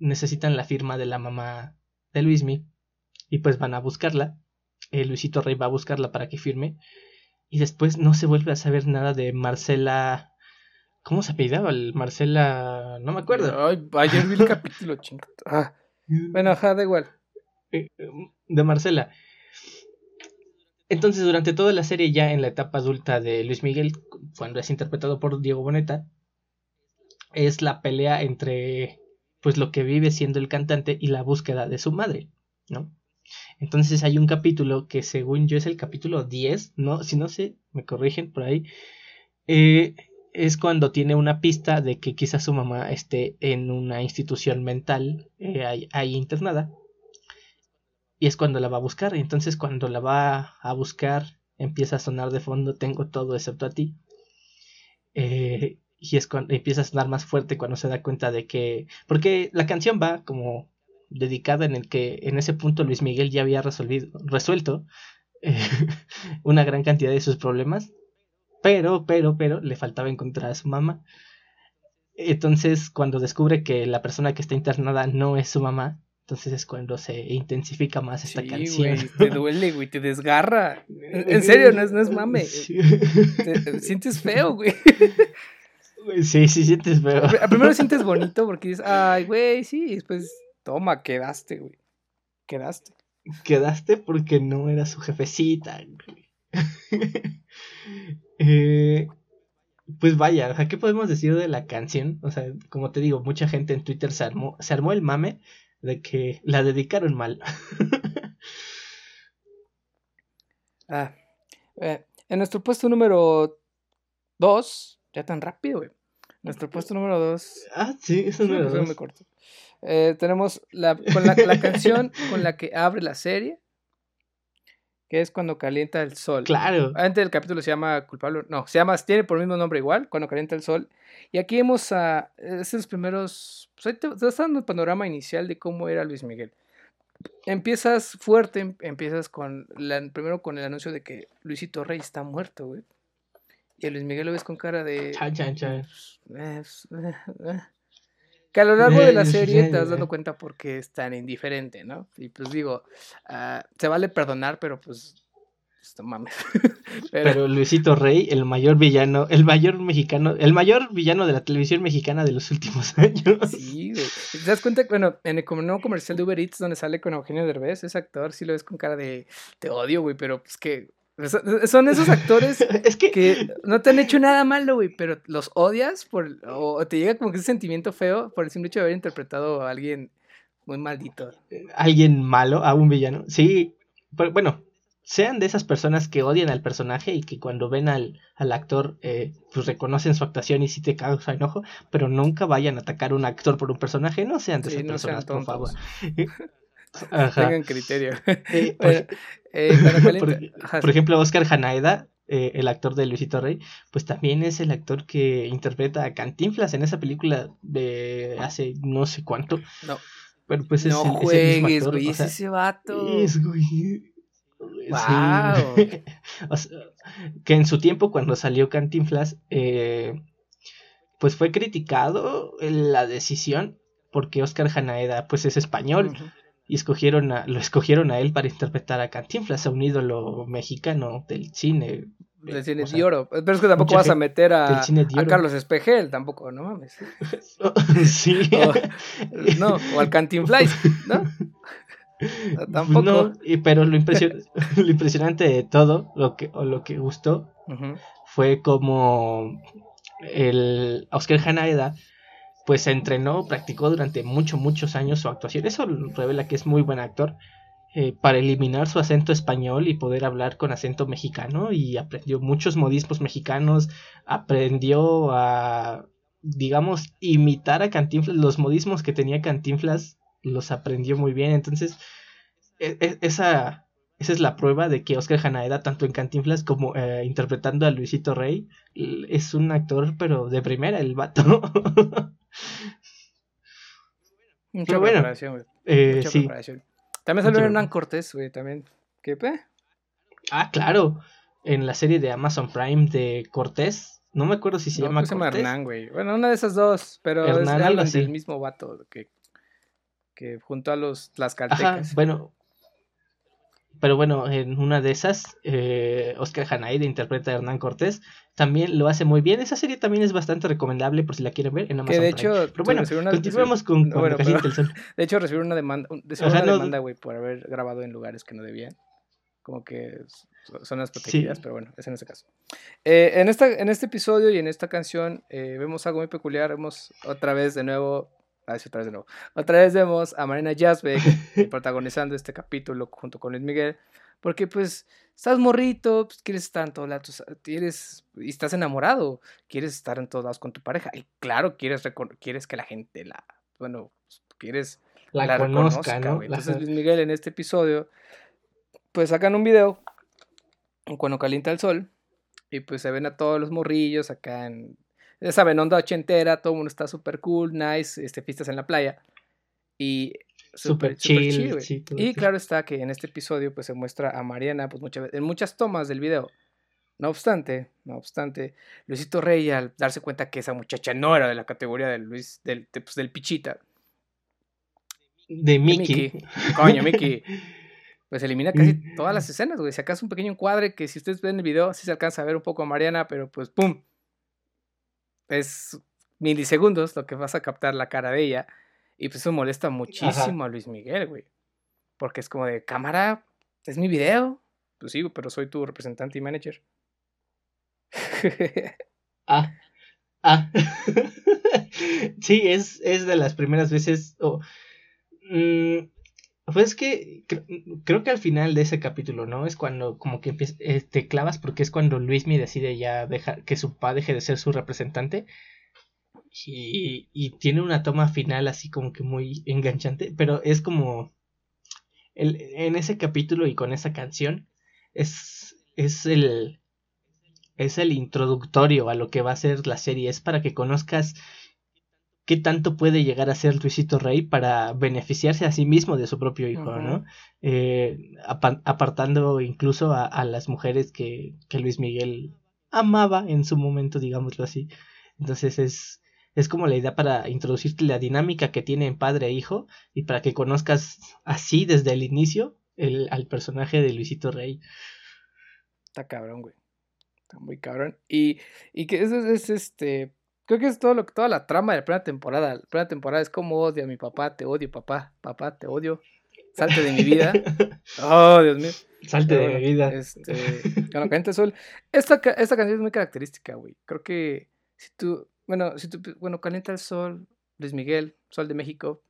necesitan la firma de la mamá de Luismi y pues van a buscarla. El Luisito Rey va a buscarla para que firme. Y después no se vuelve a saber nada de Marcela. ¿Cómo se apellidaba? El Marcela. No me acuerdo. Ay, ayer vi el capítulo, chingado. Ah. Bueno, ajá, da igual. Eh, de Marcela. Entonces, durante toda la serie, ya en la etapa adulta de Luis Miguel, cuando es interpretado por Diego Boneta, es la pelea entre pues lo que vive siendo el cantante y la búsqueda de su madre, ¿no? Entonces hay un capítulo que según yo es el capítulo 10, ¿no? Si no sé, me corrigen por ahí. Eh, es cuando tiene una pista de que quizás su mamá esté en una institución mental eh, ahí, internada. Y es cuando la va a buscar. Entonces cuando la va a buscar empieza a sonar de fondo Tengo todo excepto a ti. Eh, y es cuando empieza a sonar más fuerte cuando se da cuenta de que... Porque la canción va como dedicada en el que en ese punto Luis Miguel ya había resuelto eh, (laughs) una gran cantidad de sus problemas, pero, pero, pero le faltaba encontrar a su mamá. Entonces, cuando descubre que la persona que está internada no es su mamá, entonces es cuando se intensifica más esta canción. te (laughs) duele, güey, te desgarra. (laughs) En serio, no es, no es mame. Te, sientes feo, güey. Sí, sí, sientes feo. Primero sientes bonito porque dices, ay, güey, sí, y después Toma, quedaste, güey. Quedaste. Quedaste porque no era su jefecita, (laughs) eh, pues vaya, o sea, ¿qué podemos decir de la canción? O sea, como te digo, mucha gente en Twitter se armó, se armó el mame de que la dedicaron mal. (laughs) ah, eh, en nuestro puesto número 2, ya tan rápido, güey. Nuestro puesto número 2. Ah, sí, es número 2. me corto. Eh, tenemos la, con la, canción (laughs) con la que abre la serie, que es cuando calienta el sol. Claro. Antes del capítulo se llama culpable, no, se llama, tiene por el mismo nombre igual, cuando calienta el sol. Y aquí vemos a esos primeros, pues ahí te, te está dando el panorama inicial de cómo era Luis Miguel. Empiezas fuerte, em, empiezas con, la, primero con el anuncio de que Luisito Rey está muerto, güey. Y a Luis Miguel lo ves con cara de... Chan, chan, chan. pues, eh, eh. Que a lo largo de la serie te vas dando cuenta por qué es tan indiferente, ¿no? Y pues digo, ah, se vale perdonar, pero pues, pues no mames. (laughs) Pero... Luisito Rey, el mayor villano, el mayor mexicano, el mayor villano de la televisión mexicana de los últimos (laughs) años. Sí, güey. ¿Te das cuenta? Bueno, en el nuevo comercial de Uber Eats donde sale con Eugenio Derbez, ese actor sí lo ves con cara de te odio, güey, pero pues que son esos actores (laughs) es que... no te han hecho nada malo, güey, pero los odias por, o te llega como que ese sentimiento feo por el simple hecho de haber interpretado a alguien muy maldito. Alguien malo, a un villano. Sí, pero, bueno, sean de esas personas que odian al personaje y que cuando ven al, al actor, eh, pues reconocen su actuación y sí te causa enojo, pero nunca vayan a atacar a un actor por un personaje, no sean de esas personas, por favor. (laughs) Tengan criterio. (laughs) Eh, eh, (laughs) por, ejemplo, Oscar Hanaeda, eh, el actor de Luisito Rey, pues también es el actor que interpreta a Cantinflas en esa película de hace no sé cuánto. No. Pero pues es no juegues, güey, es ese vato. Es, güey. Wow. (laughs) que en su tiempo, cuando salió Cantinflas, pues fue criticado la decisión porque Oscar Hanaeda pues es español y escogieron a, lo escogieron a él para interpretar a Cantinflas, a un ídolo mexicano del cine. Del cine de oro. Pero es que tampoco vas a meter a, a Carlos Espejel, tampoco, no mames. (laughs) sí. O, no, o al Cantinflas, ¿no? (laughs) Tampoco. No, pero lo, (laughs) lo, impresionante de todo, lo que, o lo que gustó, fue como el Oscar Hanaeda pues se entrenó, practicó durante muchos, muchos años su actuación. Eso revela que es muy buen actor. Eh, para eliminar su acento español y poder hablar con acento mexicano y aprendió muchos modismos mexicanos, aprendió a, digamos, imitar a Cantinflas, los modismos que tenía Cantinflas los aprendió muy bien, entonces e, e, esa, esa es la prueba de que Oscar Janaeda, tanto en Cantinflas como eh, interpretando a Luisito Rey, es un actor, pero de primera, el vato. (laughs) Mucha preparación, eh, Mucha sí. También salió Hernán Cortés, güey, también. ¿Qué pe? Ah, claro. En la serie de Amazon Prime de Cortés. No me acuerdo si se llama se llama Hernán, güey. Bueno, una de esas dos, pero es algo del mismo vato que, que junto a los tlaxcaltecas. bueno, pero bueno, en una de esas, eh, Oscar Hanaide interpreta a Hernán Cortés. También lo hace muy bien. Esa serie también es bastante recomendable por si la quieren ver en Amazon. Que de hecho, pero bueno, continuemos con, bueno, (laughs) De hecho, recibieron una demanda, una demanda, güey, por haber grabado en lugares que no debían. Como que zonas protegidas, pero bueno, es en este caso. Eh, en, esta, en este episodio y en esta canción eh, vemos algo muy peculiar. Vemos otra vez de nuevo a otra vez de nuevo. Otra vez vemos a Marina Jasbeck (laughs) protagonizando este capítulo junto con Luis Miguel. Porque pues estás morrito, pues, quieres estar en todos lados, quieres, y estás enamorado, quieres estar en todos lados con tu pareja. Y claro, quieres, quieres que la gente la, bueno, quieres la, conozca, ¿no? Entonces Luis Miguel en este episodio, pues sacan un video cuando calienta el sol. Y pues se ven a todos los morrillos acá en saben, onda ochentera, todo el mundo está súper cool, nice, este, pistas en la playa. Y súper chill. y claro está que en este episodio pues se muestra a Mariana pues muchas en muchas tomas del video. No obstante, no obstante, Luisito Rey al darse cuenta que esa muchacha no era de la categoría de Luis, del, pues, del Pichita. De Mickey. Coño, (laughs) Mickey. Pues elimina casi todas las escenas, güey. Si acaso un pequeño encuadre que si ustedes ven el video, sí se alcanza a ver un poco a Mariana, pero pues ¡pum! Es milisegundos lo que vas a captar la cara de ella. Y pues eso molesta muchísimo a Luis Miguel, güey. Porque es como de cámara, es mi video. Pues sí, pero soy tu representante y manager. (laughs) ah, ah. (laughs) sí, es, es de las primeras veces. Mm, pues que creo que al final de ese capítulo, ¿no? Es cuando como que eh, te clavas porque es cuando Luismi decide ya dejar que su papá deje de ser su representante. Y, y, tiene una toma final así como que muy enganchante, pero es como en ese capítulo y con esa canción es, es el, es el introductorio a lo que va a ser la serie, es para que conozcas qué tanto puede llegar a ser Luisito Rey para beneficiarse a sí mismo de su propio hijo, ¿no? Eh, apartando incluso a, las mujeres que, que, Luis Miguel amaba en su momento, digámoslo así. Entonces es, es como la idea para introducirte la dinámica que tienen padre e hijo y para que conozcas así desde el inicio el, al personaje de Luisito Rey. Está cabrón, güey. Está muy cabrón. Y, y que eso es este Creo que es todo lo, toda la trama de la primera temporada. La primera temporada es como odio a mi papá, te odio, papá, papá, te odio. Salte de mi vida. (laughs) Oh, Dios mío. Salte de mi vida. Este, bueno, Calienta Sol. Esta, esta canción es muy característica, güey. Creo que si tú, bueno, si tú, bueno, Calienta el Sol, Luis Miguel, Sol de México.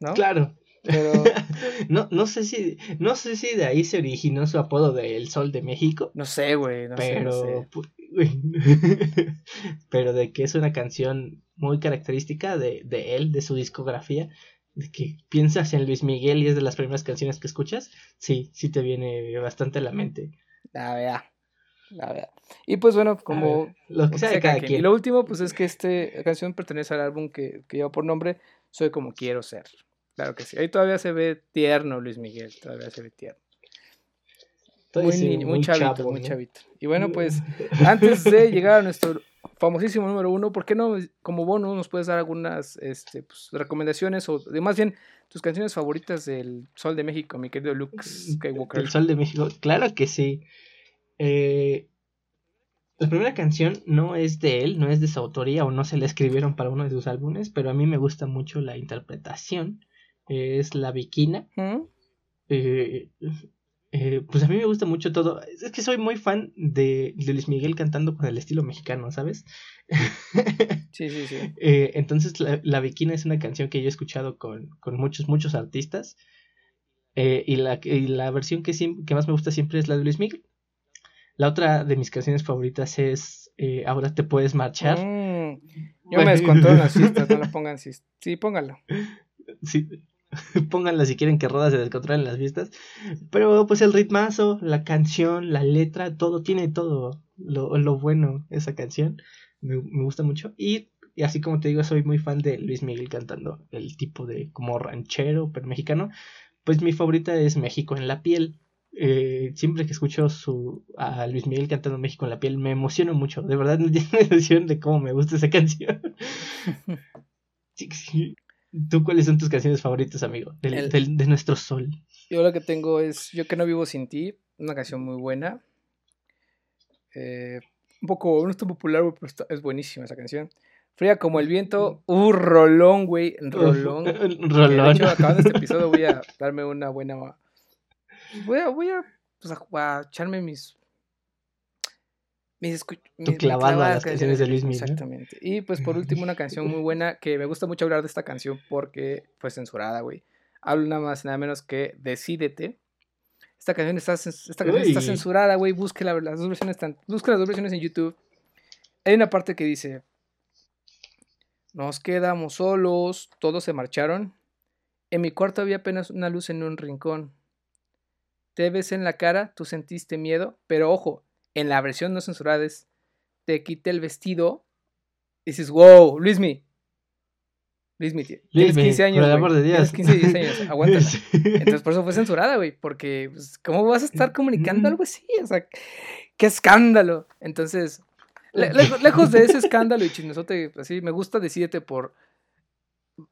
¿No? Claro. Pero... (laughs) no, no sé si no sé si de ahí se originó su apodo de El Sol de México. No sé, güey, no pero, sé. (laughs) pero de que es una canción muy característica de, de él, de su discografía, de que piensas en Luis Miguel y es de las primeras canciones que escuchas, sí, sí te viene bastante a la mente. La verdad. La verdad. Y pues bueno, como lo que sea cada quien. Y lo último, pues es que esta canción pertenece al álbum que, que lleva por nombre Soy como quiero ser. Claro que sí. Ahí todavía se ve tierno Luis Miguel, todavía se ve tierno. Muy, muy, chavito, muy chavito. Y bueno, pues (laughs) antes de llegar a nuestro famosísimo número uno, ¿por qué no, como bono, nos puedes dar algunas este, pues, recomendaciones o de, más bien tus canciones favoritas del Sol de México, mi querido Luke Skywalker? El Sol de México, claro que sí. Eh, la primera canción no es de él, no es de su autoría o no se la escribieron para uno de sus álbumes, pero a mí me gusta mucho la interpretación. es La Viquina. Eh, eh, pues a mí me gusta mucho todo. Es que soy muy fan de, Luis Miguel cantando con el estilo mexicano, ¿sabes? (laughs) Sí, sí, sí. Eh, entonces, la, la, Viquina es una canción que yo he escuchado con, muchos, muchos artistas. Eh, y, la, la versión que, que más me gusta siempre es la de Luis Miguel. La otra de mis canciones favoritas es Ahora te puedes marchar. Mm, yo (laughs) me descontrolo en las fiestas, no la pongan. Sí, sí póngalo. Sí, (laughs) Pónganla si quieren que Roda se descontrole en las fiestas. Pero pues el ritmazo, la canción, la letra, todo, tiene todo lo, lo bueno esa canción. Me, gusta mucho. Y, así como te digo, soy muy fan de Luis Miguel cantando el tipo de como ranchero, pero mexicano. Pues mi favorita es México en la piel. Eh, siempre que escucho su, a Luis Miguel cantando México en la piel, me emociono mucho. De verdad, no tiene noción de cómo me gusta esa canción. (laughs) sí, sí. ¿Tú cuáles son tus canciones favoritas, amigo? de nuestro sol. Yo lo que tengo es Yo que no vivo sin ti, una canción muy buena. Eh, un poco, no es tan popular, pero es buenísima esa canción. Fría como el viento, uh, rolón, güey, (laughs) rolón. rolón. De hecho, acabando este (laughs) episodio voy a darme una buena... Voy a, voy a, pues, a echarme mis mis, tu clavado a las canciones de Luis Miguel. Exactamente. Y pues por último una canción muy buena que me gusta mucho hablar de esta canción porque fue censurada, güey. Hablo nada más nada menos que Decídete. Esta canción está, esta canción está censurada, güey. Busque las dos versiones busque las dos versiones en YouTube. Hay una parte que dice Nos quedamos solos, todos se marcharon. En mi cuarto había apenas una luz en un rincón. Te ves en la cara, tú sentiste miedo, pero ojo, en la versión no censurada es, te quite el vestido y dices, wow, Luismi. Luismi, tienes 15 años. Por amor de Dios. Tienes 15, 10 años, (laughs) aguántala. Entonces por eso fue censurada, güey, porque pues, ¿cómo vas a estar comunicando algo así? O sea, qué escándalo. Entonces, (laughs) lejos de ese escándalo y chismesote, así, me gusta decirte por...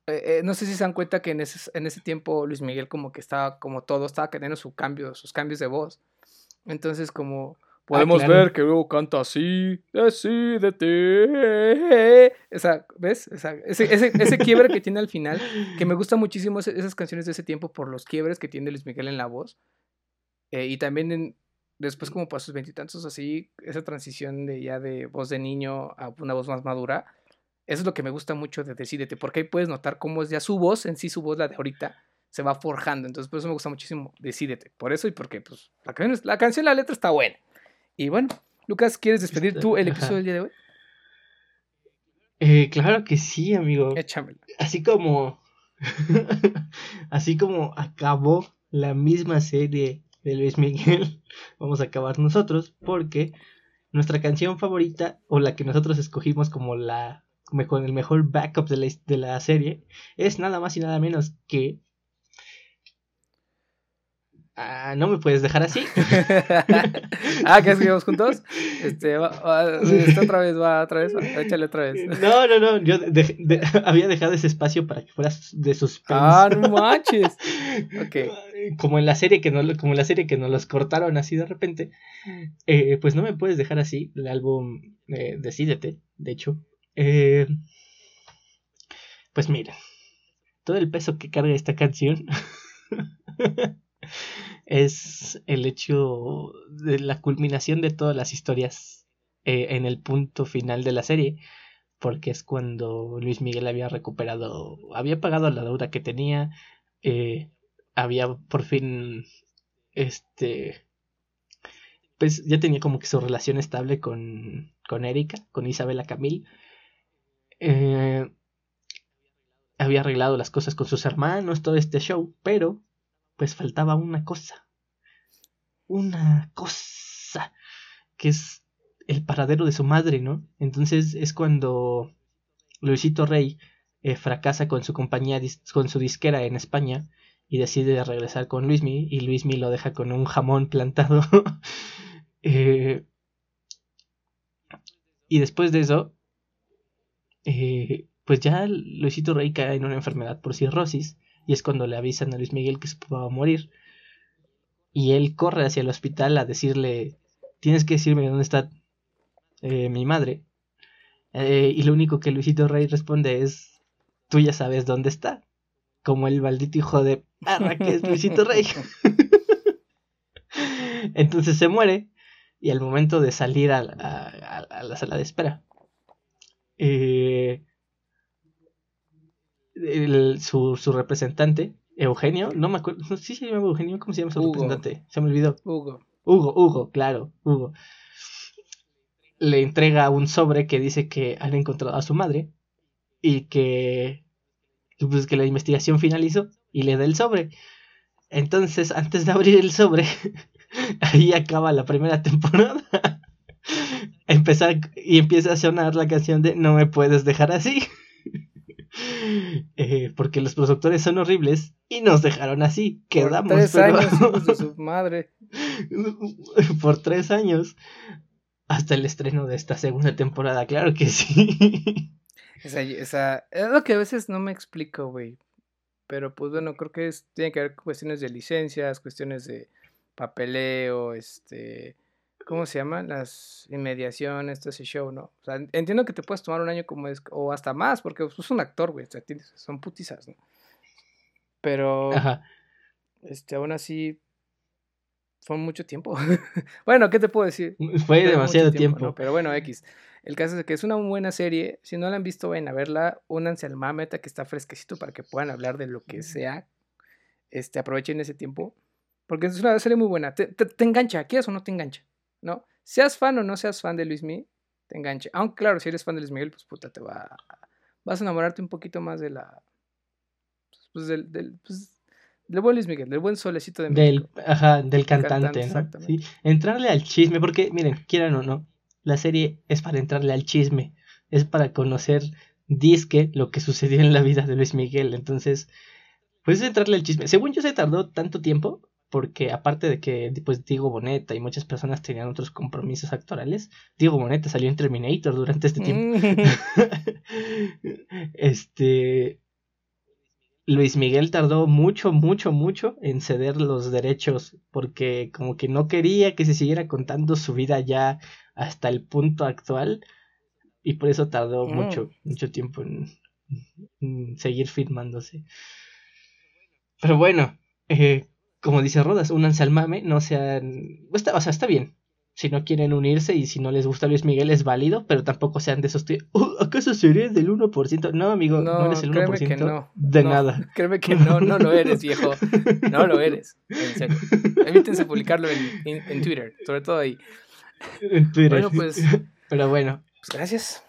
Eh, eh, no sé si se dan cuenta que en ese, en ese tiempo Luis Miguel como que estaba, como todo, estaba teniendo su cambio, sus cambios de voz. Entonces como Ah, Podemos ver que luego canta así, decídete. (laughs) Esa, ¿ves? ese, ese, ese, quiebre que tiene al final, que me gusta muchísimo esas canciones de ese tiempo por los quiebres que tiene Luis Miguel en la voz. Eh, y también después como para sus veintitantos así, esa transición de ya de voz de niño a una voz más madura. Eso es lo que me gusta mucho de Decídete, porque ahí puedes notar cómo es ya su voz, en sí su voz, la de ahorita, se va forjando. Entonces por eso me gusta muchísimo Decídete. Por eso y porque pues, la, canción, la canción, la letra está buena. Y bueno, Lucas, ¿quieres despedir este, tú el episodio del día de hoy? Eh, claro que sí, amigo. Échamelo. Así como. (laughs) así como acabó la misma serie de Luis Miguel (laughs) vamos a acabar nosotros porque nuestra canción favorita o la que nosotros escogimos como la con el mejor backup de la, de la serie es nada más y nada menos que Ah, no me puedes dejar así. (laughs) ah, ¿qué escribimos juntos? Este, otra vez, va, otra vez, échale otra vez. (laughs) No, no, no, yo había dejado ese espacio para que fueras de suspense. Ah, no manches. (laughs) Ok. Como en la serie que no, como en la serie que nos los cortaron así de repente, eh, pues no me puedes dejar así. El álbum eh, Decídete, de hecho. Eh, pues mira, todo el peso que carga esta canción es el hecho de la culminación de todas las historias eh, en el punto final de la serie, porque es cuando Luis Miguel había recuperado, había pagado la deuda que tenía, eh, había por fin, este, pues ya tenía como que su relación estable con, con Erika, con Isabela Camil. Eh, había arreglado las cosas con sus hermanos, todo este show, pero pues faltaba una cosa. Una cosa. Que es el paradero de su madre, ¿no? Entonces es cuando Luisito Rey eh, fracasa con su compañía, con su disquera en España y decide regresar con Luismi y Luismi lo deja con un jamón plantado. (laughs) Eh, y después de eso, eh, pues ya Luisito Rey cae en una enfermedad por cirrosis y es cuando le avisan a Luis Miguel que se va a morir. Y él corre hacia el hospital a decirle, tienes que decirme dónde está eh, mi madre. Eh, y lo único que Luisito Rey responde es, tú ya sabes dónde está. Como el maldito hijo de perra que es Luisito Rey. (laughs) Entonces se muere y al momento de salir a, a la sala de espera, eh, su, su, representante, Eugenio, no me acuerdo, sí se llama Eugenio, ¿cómo se llama su representante? Se me olvidó. Hugo. Hugo, Hugo, claro, Hugo. Le entrega un sobre que dice que han encontrado a su madre y que, pues, que la investigación finalizó y le da el sobre. Entonces, antes de abrir el sobre, (laughs) ahí acaba la primera temporada. (laughs) Empezar, y empieza a sonar la canción de No me puedes dejar así. Eh, porque los productores son horribles y nos dejaron así. Quedamos. Por tres años, de (laughs) su madre. (laughs) Por tres años. Hasta el estreno de esta segunda temporada, claro que sí. (laughs) Esa, esa, es lo que a veces no me explico, güey. Pero pues bueno, creo que es, tiene que ver cuestiones de licencias, cuestiones de papeleo, este ¿cómo se llaman? Las inmediaciones, todo ese show, ¿no? O sea, entiendo que te puedes tomar un año como es, o hasta más, porque es pues, un actor, güey, o sea, son putizas, ¿no? Pero, este, aún así, fue mucho tiempo. (laughs) bueno, ¿qué te puedo decir? Fue demasiado tiempo. Pero bueno, X. El caso es que es una buena serie. Si no la han visto, vayan a verla. Únanse al Mameta que está fresquecito para que puedan hablar de lo que sea. Este, aprovechen ese tiempo. Porque es una serie muy buena. Te, te, te engancha, ¿quieres o no te engancha? ¿No? Seas fan o no seas fan de Luis Miguel, te enganche. Aunque claro, si eres fan de Luis Miguel, pues puta, te va vas a enamorarte un poquito más de la pues del, del, pues, del buen Luis Miguel, del buen solecito de México. Del, ajá, del cantante, ¿no? Entrarle al chisme, porque miren, quieran o no, la serie es para entrarle al chisme, es para conocer disque lo que sucedió en la vida de Luis Miguel, entonces, pues entrarle al chisme. Según yo se tardó tanto tiempo porque aparte de que pues Diego Boneta y muchas personas tenían otros compromisos actorales, Diego Boneta salió en Terminator durante este tiempo. Mm. (laughs) este Luis Miguel tardó mucho, mucho, mucho en ceder los derechos porque como que no quería que se siguiera contando su vida ya hasta el punto actual y por eso tardó mm. mucho, mucho tiempo en, seguir filmándose. Pero bueno, eh, como dice Rodas, únanse al mame, no sean... Está, o sea, está bien. Si no quieren unirse y si no les gusta Luis Miguel es válido, pero tampoco sean de esos... Oh, ¿Acaso sería del 1%? No, amigo, no, eres el 1% que no, de nada. (laughs) Créeme que no, no lo eres, viejo. No lo eres. En serio. Evítense publicarlo en, en, Twitter, sobre todo ahí. En Twitter. Bueno, pues... (laughs) Pero bueno. Pues gracias.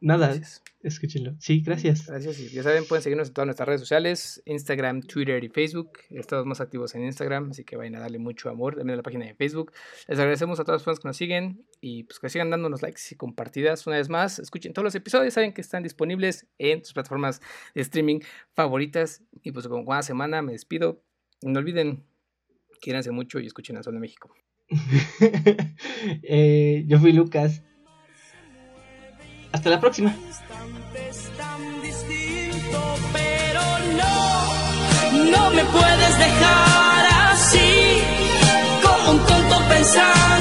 Nada. Gracias. Escúchenlo. Sí, gracias. Gracias. Y ya saben, pueden seguirnos en todas nuestras redes sociales, Instagram, Twitter y Facebook. Estamos más activos en Instagram, así que vayan a darle mucho amor también a la página de Facebook. Les agradecemos a todas las personas que nos siguen y pues que sigan dándonos likes y compartidas una vez más. Escuchen todos los episodios, saben que están disponibles en sus plataformas de streaming favoritas. Y pues como cada semana me despido. No olviden, quírense mucho y escuchen a Sol de México. (laughs) Eh, yo fui Lucas. Hasta la próxima. Pero no, no me puedes dejar así, como un tonto pensar.